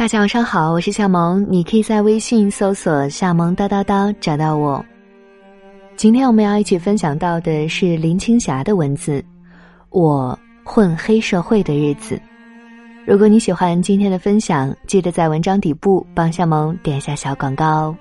大家晚上好，我是夏萌，你可以在微信搜索“夏萌哒哒哒”找到我。今天我们要一起分享到的是林青霞的文字，《我混黑社会的日子》。如果你喜欢今天的分享，记得在文章底部帮夏萌点一下小广告。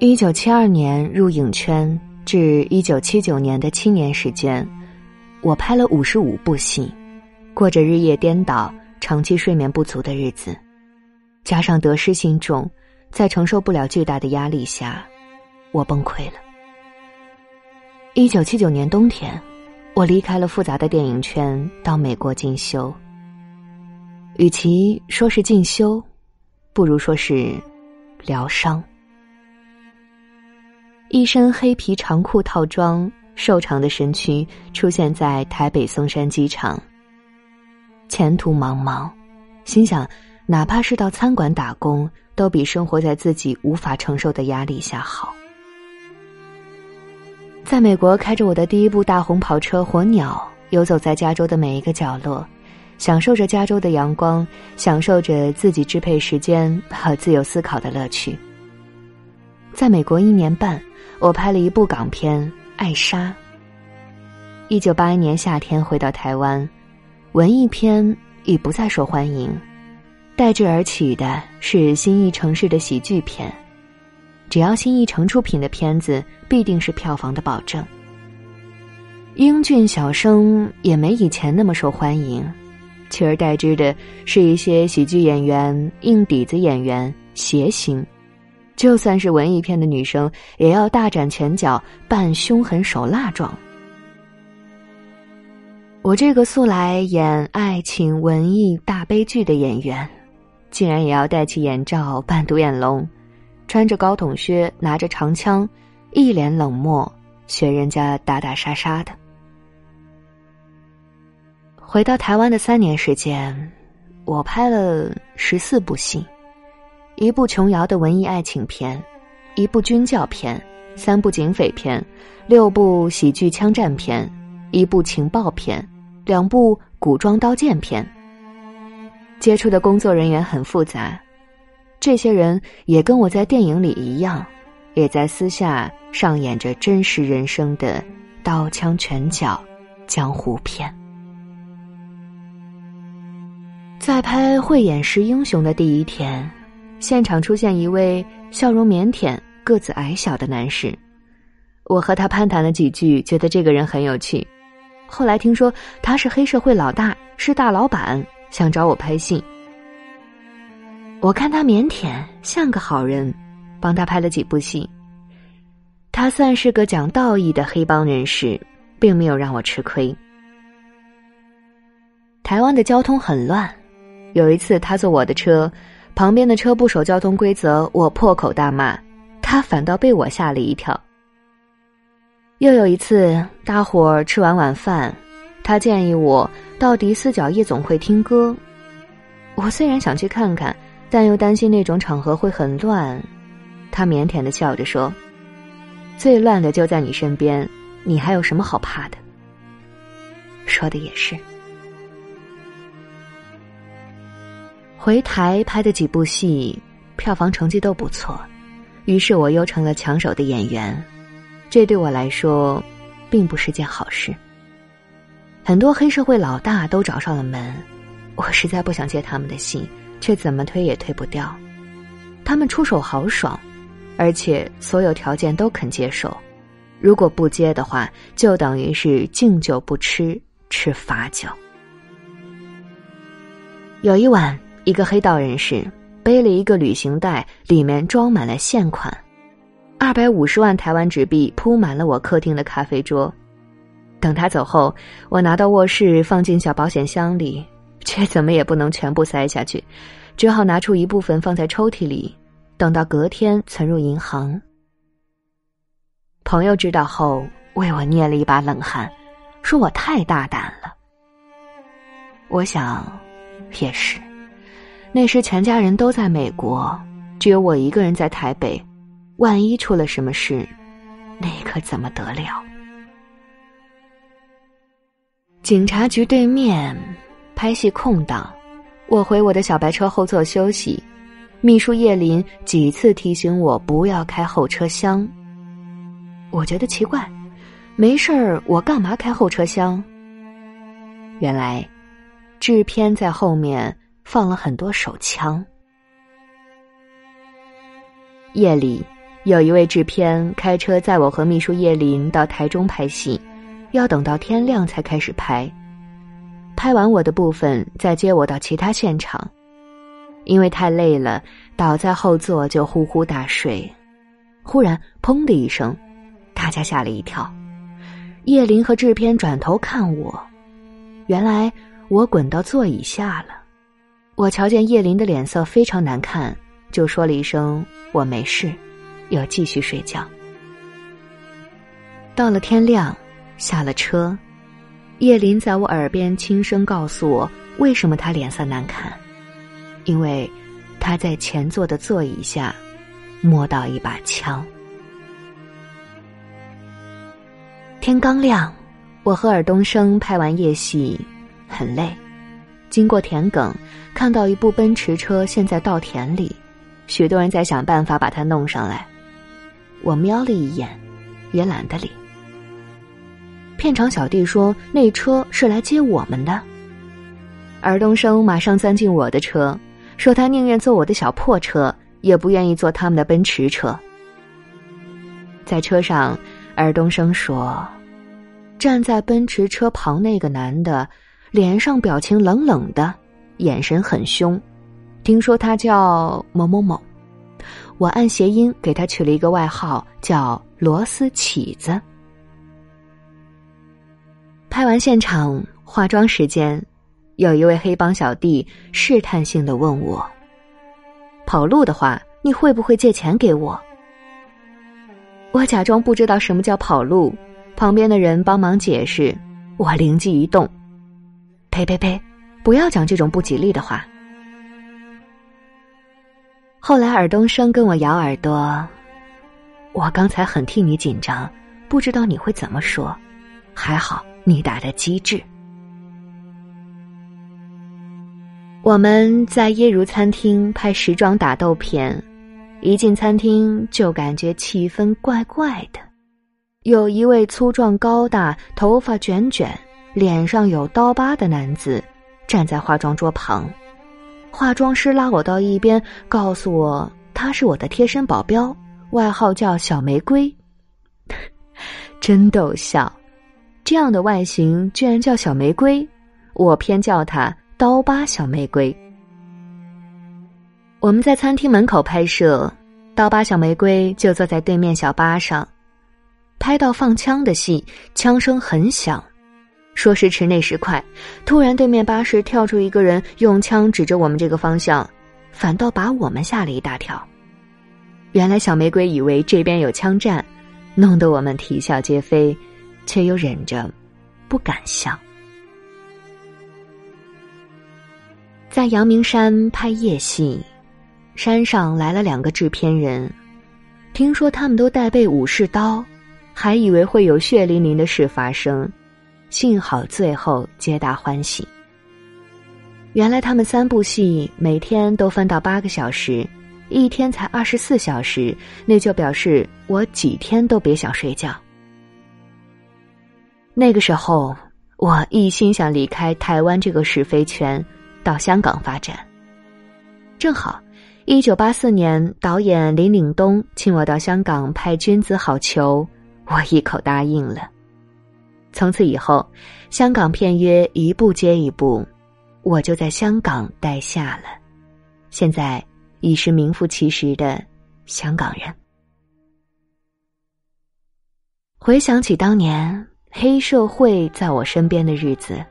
一九七二年入影圈至一九七九年的七年时间。我拍了五十五部戏，过着日夜颠倒、长期睡眠不足的日子，加上得失心重，在承受不了巨大的压力下，我崩溃了。一九七九年冬天，我离开了复杂的电影圈，到美国进修。与其说是进修，不如说是疗伤。一身黑皮长裤套装。瘦长的身躯出现在台北松山机场。前途茫茫，心想，哪怕是到餐馆打工，都比生活在自己无法承受的压力下好。在美国开着我的第一部大红跑车“火鸟”，游走在加州的每一个角落，享受着加州的阳光，享受着自己支配时间和自由思考的乐趣。在美国一年半，我拍了一部港片。艾莎。一九八一年夏天回到台湾，文艺片已不再受欢迎，代之而起的是新艺城市的喜剧片。只要新艺城出品的片子，必定是票房的保证。英俊小生也没以前那么受欢迎，取而代之的是一些喜剧演员、硬底子演员、谐星。就算是文艺片的女生，也要大展拳脚，扮凶狠手辣状。我这个素来演爱情、文艺大悲剧的演员，竟然也要戴起眼罩扮独眼龙，穿着高筒靴，拿着长枪，一脸冷漠，学人家打打杀杀的。回到台湾的三年时间，我拍了十四部戏。一部琼瑶的文艺爱情片，一部军教片，三部警匪片，六部喜剧枪战片，一部情报片，两部古装刀剑片。接触的工作人员很复杂，这些人也跟我在电影里一样，也在私下上演着真实人生的刀枪拳脚江湖片。在拍《慧眼识英雄》的第一天。现场出现一位笑容腼腆、个子矮小的男士，我和他攀谈了几句，觉得这个人很有趣。后来听说他是黑社会老大，是大老板，想找我拍戏。我看他腼腆，像个好人，帮他拍了几部戏。他算是个讲道义的黑帮人士，并没有让我吃亏。台湾的交通很乱，有一次他坐我的车。旁边的车不守交通规则，我破口大骂，他反倒被我吓了一跳。又有一次，大伙儿吃完晚饭，他建议我到迪斯角夜总会听歌。我虽然想去看看，但又担心那种场合会很乱。他腼腆的笑着说：“最乱的就在你身边，你还有什么好怕的？”说的也是。回台拍的几部戏，票房成绩都不错，于是我又成了抢手的演员，这对我来说，并不是件好事。很多黑社会老大都找上了门，我实在不想接他们的戏，却怎么推也推不掉。他们出手豪爽，而且所有条件都肯接受，如果不接的话，就等于是敬酒不吃吃罚酒。有一晚。一个黑道人士背了一个旅行袋，里面装满了现款，二百五十万台湾纸币铺满了我客厅的咖啡桌。等他走后，我拿到卧室放进小保险箱里，却怎么也不能全部塞下去，只好拿出一部分放在抽屉里，等到隔天存入银行。朋友知道后为我捏了一把冷汗，说我太大胆了。我想，也是。那时全家人都在美国，只有我一个人在台北。万一出了什么事，那可怎么得了？警察局对面，拍戏空档，我回我的小白车后座休息。秘书叶林几次提醒我不要开后车厢。我觉得奇怪，没事儿，我干嘛开后车厢？原来，制片在后面放了很多手枪。夜里，有一位制片开车载我和秘书叶林到台中拍戏，要等到天亮才开始拍。拍完我的部分，再接我到其他现场。因为太累了，倒在后座就呼呼大睡。忽然，砰的一声，大家吓了一跳。叶林和制片转头看我，原来我滚到座椅下了。我瞧见叶林的脸色非常难看，就说了一声“我没事”，又继续睡觉。到了天亮，下了车，叶林在我耳边轻声告诉我，为什么他脸色难看。因为他在前座的座椅下摸到一把枪。天刚亮，我和尔冬升拍完夜戏，很累。经过田埂，看到一部奔驰车陷在稻田里，许多人在想办法把它弄上来。我瞄了一眼，也懒得理。片场小弟说：“那车是来接我们的。”尔冬升马上钻进我的车。说他宁愿坐我的小破车，也不愿意坐他们的奔驰车。在车上，尔东升说：“站在奔驰车旁那个男的，脸上表情冷冷的，眼神很凶。听说他叫某某某，我按谐音给他取了一个外号，叫螺丝起子。”拍完现场，化妆时间。有一位黑帮小弟试探性的问我：“跑路的话，你会不会借钱给我？”我假装不知道什么叫跑路，旁边的人帮忙解释，我灵机一动：“呸呸呸，不要讲这种不吉利的话。”后来尔东升跟我咬耳朵：“我刚才很替你紧张，不知道你会怎么说，还好你打的机智。”我们在耶如餐厅拍时装打斗片，一进餐厅就感觉气氛怪怪的。有一位粗壮高大、头发卷卷、脸上有刀疤的男子站在化妆桌旁，化妆师拉我到一边，告诉我他是我的贴身保镖，外号叫小玫瑰。真逗笑，这样的外形居然叫小玫瑰，我偏叫他。刀疤小玫瑰，我们在餐厅门口拍摄，刀疤小玫瑰就坐在对面小巴上。拍到放枪的戏，枪声很响，说时迟那时快，突然对面巴士跳出一个人，用枪指着我们这个方向，反倒把我们吓了一大跳。原来小玫瑰以为这边有枪战，弄得我们啼笑皆非，却又忍着不敢笑。在阳明山拍夜戏，山上来了两个制片人，听说他们都带备武士刀，还以为会有血淋淋的事发生，幸好最后皆大欢喜。原来他们三部戏每天都分到八个小时，一天才二十四小时，那就表示我几天都别想睡觉。那个时候，我一心想离开台湾这个是非圈。到香港发展，正好，一九八四年，导演林岭东请我到香港拍《君子好逑》，我一口答应了。从此以后，香港片约一部接一部，我就在香港待下了。现在已是名副其实的香港人。回想起当年黑社会在我身边的日子。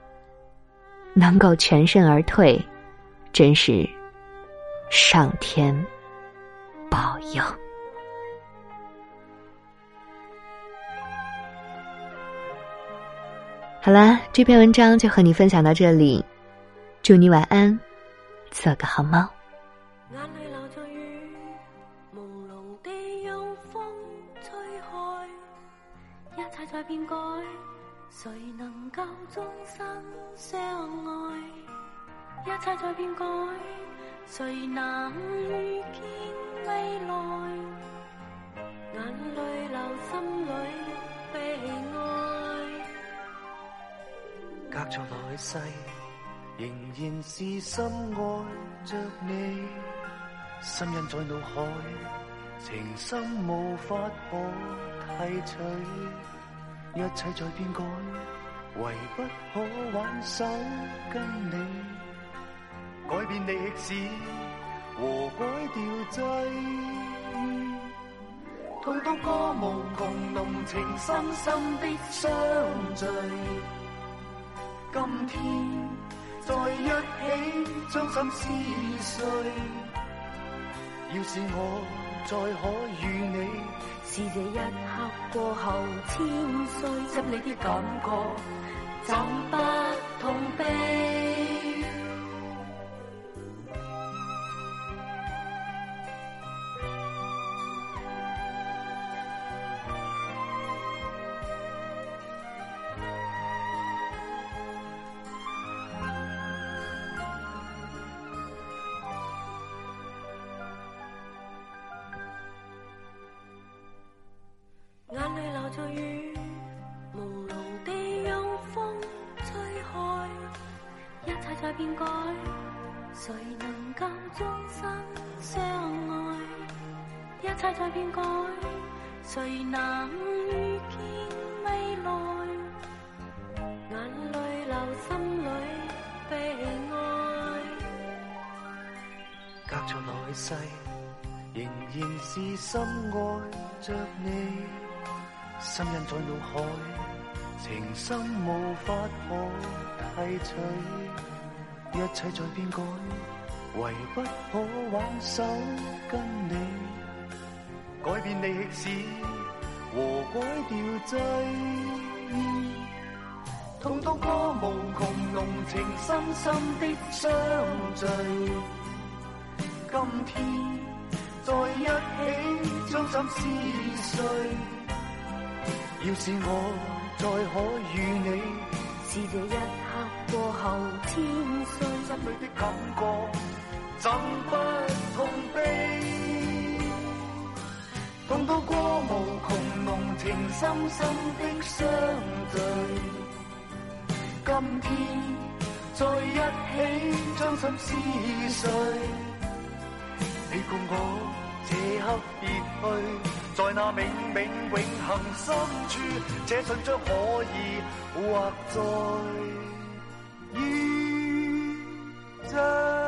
能够全身而退，真是上天保佑。好了，这篇文章就和你分享到这里，祝你晚安，做个好梦。眼泪流着雨，朦胧地有风吹开，一切在变改。谁能够终生相爱？一切在变改，谁能预见未来？眼泪流，心里悲哀。隔着来世，仍然是深爱着你，心印在脑海，情深无法可提取。一切在变改，唯不可挽手跟你改变历史和改掉际。痛到歌无穷，浓情深深的相聚。今天在一起，将心撕碎。要是我再可与你。是这一刻过后千岁，心里的感觉怎不痛悲？在雨朦胧地让风吹开，一切在变改，谁能够终生相爱？一切在变改，谁能预见未来？眼泪流，心里悲哀。隔着来世，仍然是深爱着你。心印在脑海，情深无法可提取，一切在变改，唯不可挽手跟你改变历史和改掉际。痛到过无穷浓情深深的相聚，今天在一起将心撕碎。要是我再可与你，是这一刻过后千岁，心里的感觉怎不痛悲？痛到过无穷浓情深深的相聚，今天在一起将心撕碎，你共我这刻别去。在那冥冥永恒深处，这信将可以画在宇宙。